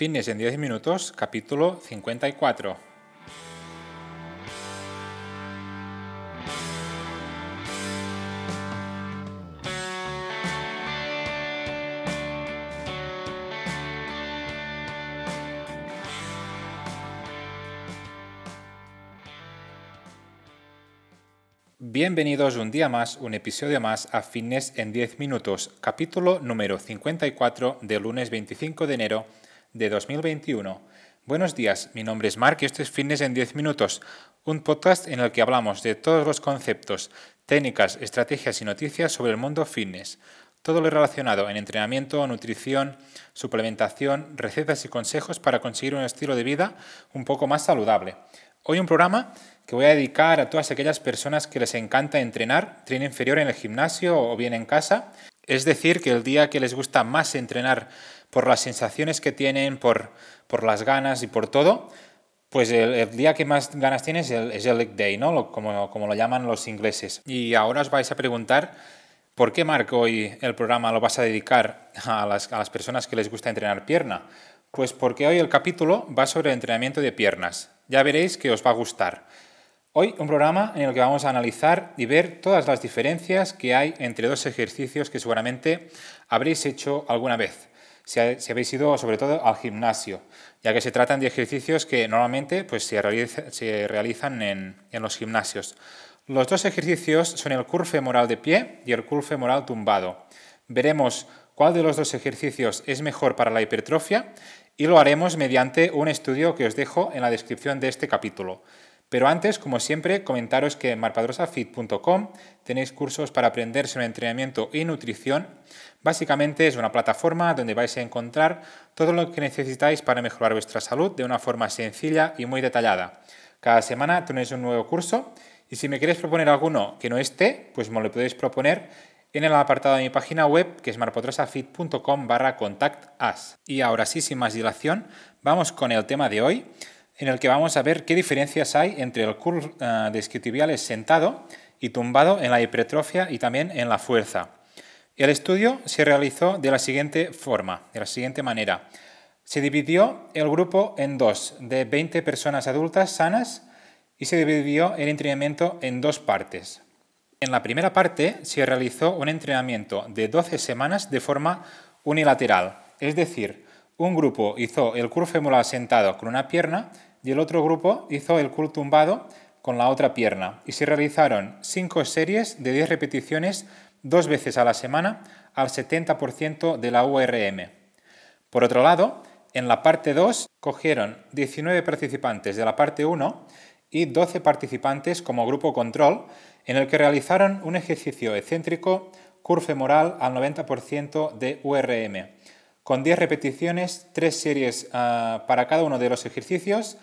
Fitness en 10 minutos, capítulo 54. Bienvenidos un día más, un episodio más a Fitness en 10 minutos, capítulo número 54 del lunes 25 de enero de 2021. Buenos días, mi nombre es Mark y esto es Fitness en 10 minutos, un podcast en el que hablamos de todos los conceptos, técnicas, estrategias y noticias sobre el mundo fitness. Todo lo relacionado en entrenamiento, nutrición, suplementación, recetas y consejos para conseguir un estilo de vida un poco más saludable. Hoy un programa que voy a dedicar a todas aquellas personas que les encanta entrenar, tren inferior en el gimnasio o bien en casa. Es decir, que el día que les gusta más entrenar por las sensaciones que tienen, por, por las ganas y por todo, pues el, día que más ganas tienes es el, leg day, ¿no? Como, como lo llaman los ingleses. Y ahora os vais a preguntar, ¿por qué, Marc, hoy el programa lo vas a dedicar a las, a las personas que les gusta entrenar pierna? Pues porque hoy el capítulo va sobre el entrenamiento de piernas. Ya veréis que os va a gustar. Hoy un programa en el que vamos a analizar y ver todas las diferencias que hay entre dos ejercicios que seguramente habréis hecho alguna vez si, habéis ido sobre todo al gimnasio, ya que se tratan de ejercicios que normalmente pues, se, realizan en, los gimnasios. Los dos ejercicios son el curl femoral de pie y el curl femoral tumbado. Veremos cuál de los dos ejercicios es mejor para la hipertrofia y lo haremos mediante un estudio que os dejo en la descripción de este capítulo. Pero antes, como siempre, comentaros que en marpadrosafit.com tenéis cursos para aprender sobre entrenamiento y nutrición. Básicamente es una plataforma donde vais a encontrar todo lo que necesitáis para mejorar vuestra salud de una forma sencilla y muy detallada. Cada semana tenéis un nuevo curso y si me queréis proponer alguno que no esté, pues me lo podéis proponer en el apartado de mi página web que es marpadrosafit.com barra contact Y ahora sí, sin más dilación, vamos con el tema de hoy en el que vamos a ver qué diferencias hay entre el curl uh, sentado y tumbado en la hipertrofia y también en la fuerza. El estudio se realizó de la siguiente forma, de la siguiente manera. Se dividió el grupo en dos, de 20 personas adultas sanas, y se dividió el entrenamiento en dos partes. En la primera parte se realizó un entrenamiento de 12 semanas de forma unilateral, es decir, un grupo hizo el curl femoral sentado con una pierna y el otro grupo hizo el curl tumbado con la otra pierna y se realizaron 5 series de 10 repeticiones dos veces a la semana al 70% de la URM. Por otro lado, en la parte 2 cogieron 19 participantes de la parte 1 y 12 participantes como grupo control en el que realizaron un ejercicio excéntrico curl femoral al 90% de URM con 10 repeticiones, 3 series ah, para cada uno de los ejercicios,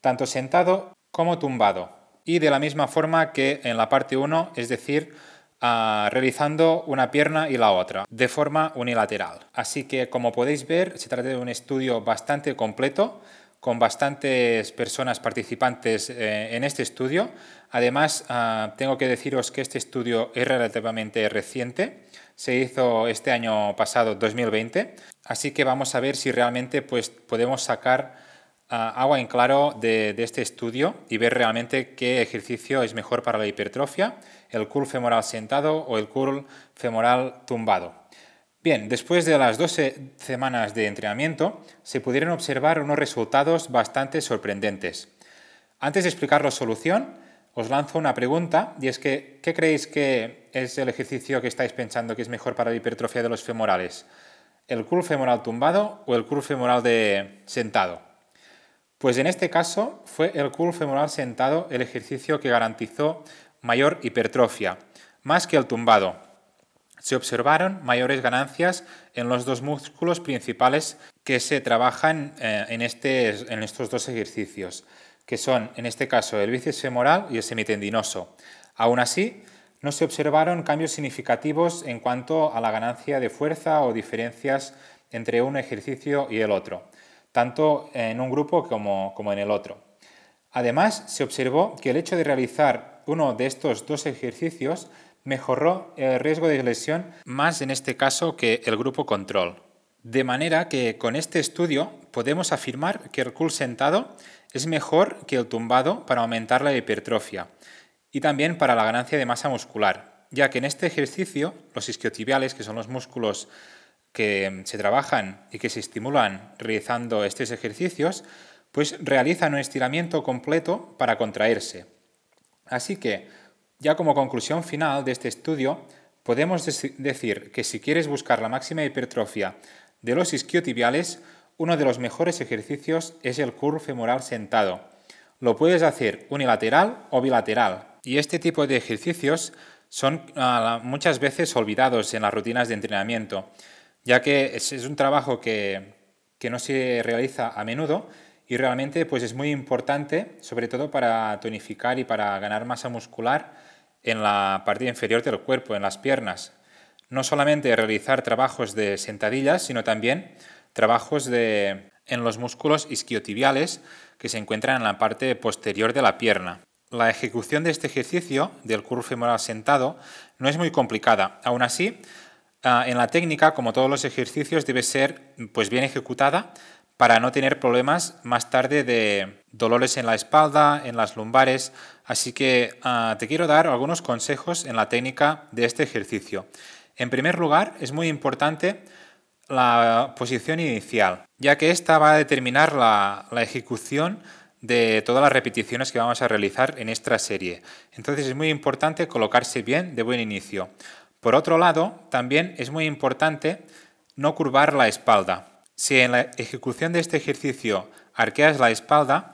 tanto sentado como tumbado. Y de la misma forma que en la parte 1, es decir, ah, realizando una pierna y la otra, de forma unilateral. Así que, como podéis ver, se trata de un estudio bastante completo, con bastantes personas participantes eh, en este estudio. Además, ah, tengo que deciros que este estudio es relativamente reciente se hizo este año pasado, 2020. Así que vamos a ver si realmente pues, podemos sacar ah, agua en claro de, este estudio y ver realmente qué ejercicio es mejor para la hipertrofia, el curl femoral sentado o el curl femoral tumbado. Bien, después de las 12 semanas de entrenamiento, se pudieron observar unos resultados bastante sorprendentes. Antes de explicar la solución, os lanzo una pregunta y es que, ¿qué creéis que es el ejercicio que estáis pensando que es mejor para la hipertrofia de los femorales? ¿El curl femoral tumbado o el curl femoral de sentado? Pues en este caso fue el curl femoral sentado el ejercicio que garantizó mayor hipertrofia, más que el tumbado. Se observaron mayores ganancias en los dos músculos principales que se trabajan eh, en, este, en estos dos ejercicios que son en este caso el bíceps femoral y el semitendinoso. Aún así, no se observaron cambios significativos en cuanto a la ganancia de fuerza o diferencias entre un ejercicio y el otro, tanto en un grupo como, como en el otro. Además, se observó que el hecho de realizar uno de estos dos ejercicios mejoró el riesgo de lesión más en este caso que el grupo control. De manera que con este estudio podemos afirmar que el curl sentado es mejor que el tumbado para aumentar la hipertrofia y también para la ganancia de masa muscular, ya que en este ejercicio los isquiotibiales, que son los músculos que se trabajan y que se estimulan realizando estos ejercicios, pues realizan un estiramiento completo para contraerse. Así que, ya como conclusión final de este estudio, podemos decir que si quieres buscar la máxima hipertrofia de los isquiotibiales, uno de los mejores ejercicios es el curl femoral sentado. Lo puedes hacer unilateral o bilateral. Y este tipo de ejercicios son ah, muchas veces olvidados en las rutinas de entrenamiento, ya que es, un trabajo que, que no se realiza a menudo y realmente pues es muy importante, sobre todo para tonificar y para ganar masa muscular en la parte inferior del cuerpo, en las piernas. No solamente realizar trabajos de sentadillas, sino también trabajos de, en los músculos isquiotibiales que se encuentran en la parte posterior de la pierna. La ejecución de este ejercicio del curl femoral sentado no es muy complicada. Aún así, ah, en la técnica, como todos los ejercicios, debe ser pues, bien ejecutada para no tener problemas más tarde de dolores en la espalda, en las lumbares. Así que ah, te quiero dar algunos consejos en la técnica de este ejercicio. En primer lugar, es muy importante la posición inicial, ya que esta va a determinar la, la ejecución de todas las repeticiones que vamos a realizar en esta serie. Entonces es muy importante colocarse bien de buen inicio. Por otro lado, también es muy importante no curvar la espalda. Si en la ejecución de este ejercicio arqueas la espalda,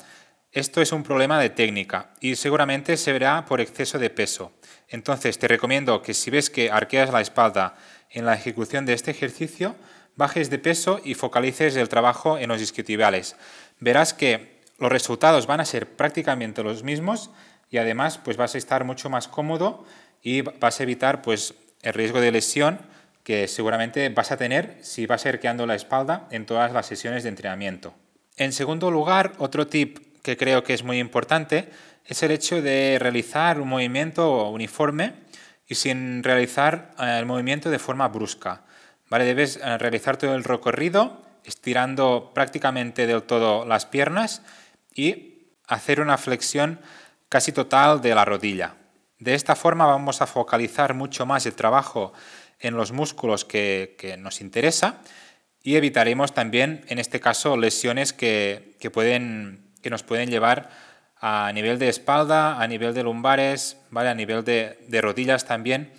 esto es un problema de técnica y seguramente se verá por exceso de peso. Entonces te recomiendo que si ves que arqueas la espalda en la ejecución de este ejercicio, bajes de peso y focalices el trabajo en los isquiotibiales. Verás que los resultados van a ser prácticamente los mismos y además pues vas a estar mucho más cómodo y vas a evitar pues el riesgo de lesión que seguramente vas a tener si vas arqueando la espalda en todas las sesiones de entrenamiento. En segundo lugar, otro tip que creo que es muy importante es el hecho de realizar un movimiento uniforme y sin realizar eh, el movimiento de forma brusca. ¿Vale? Debes eh, realizar todo el recorrido estirando prácticamente del todo las piernas y hacer una flexión casi total de la rodilla. De esta forma vamos a focalizar mucho más el trabajo en los músculos que, nos interesa y evitaremos también, en este caso, lesiones que, pueden, que nos pueden llevar a nivel de espalda, a nivel de lumbares, ¿vale? a nivel de, rodillas también.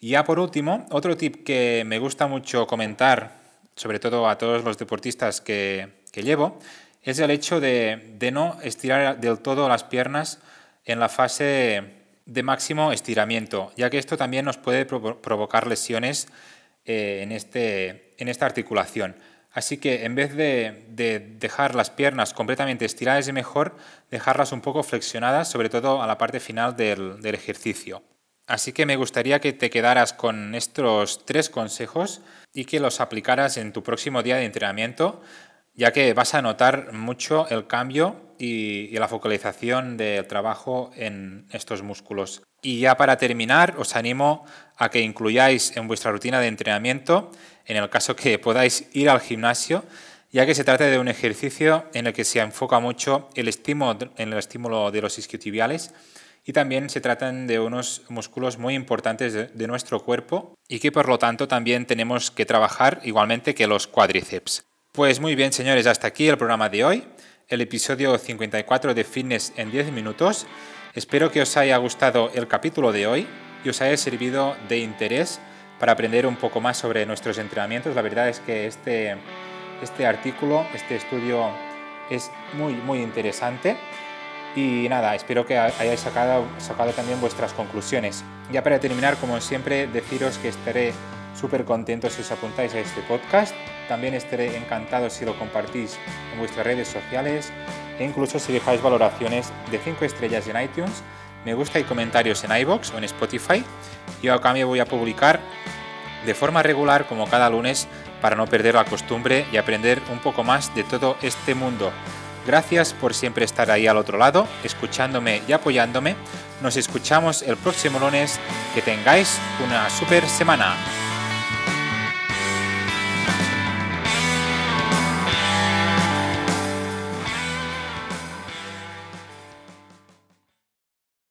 Y ya por último, otro tip que me gusta mucho comentar, sobre todo a todos los deportistas que, llevo, es el hecho de, de, no estirar del todo las piernas en la fase de máximo estiramiento, ya que esto también nos puede provocar lesiones eh, en, este, en esta articulación. Así que en vez de, dejar las piernas completamente estiradas, es mejor dejarlas un poco flexionadas, sobre todo a la parte final del, del ejercicio. Así que me gustaría que te quedaras con estos tres consejos y que los aplicaras en tu próximo día de entrenamiento ya que vas a notar mucho el cambio y, la focalización del trabajo en estos músculos. Y ya para terminar, os animo a que incluyáis en vuestra rutina de entrenamiento, en el caso que podáis ir al gimnasio, ya que se trata de un ejercicio en el que se enfoca mucho el estímulo, en el estímulo de los isquiotibiales y también se tratan de unos músculos muy importantes de nuestro cuerpo y que por lo tanto también tenemos que trabajar igualmente que los cuádriceps. Pues muy bien, señores, hasta aquí el programa de hoy, el episodio 54 de Fitness en 10 minutos. Espero que os haya gustado el capítulo de hoy y os haya servido de interés para aprender un poco más sobre nuestros entrenamientos. La verdad es que este, este artículo, este estudio es muy, muy interesante. Y nada, espero que hayáis sacado, sacado también vuestras conclusiones. Ya para terminar, como siempre, deciros que estaré súper contento si os apuntáis a este podcast. También estaré encantado si lo compartís en vuestras redes sociales e incluso si dejáis valoraciones de 5 estrellas en iTunes, me gusta y comentarios en iBox o en Spotify. Yo a cambio voy a publicar de forma regular como cada lunes para no perder la costumbre y aprender un poco más de todo este mundo. Gracias por siempre estar ahí al otro lado, escuchándome y apoyándome. Nos escuchamos el próximo lunes. Que tengáis una super semana.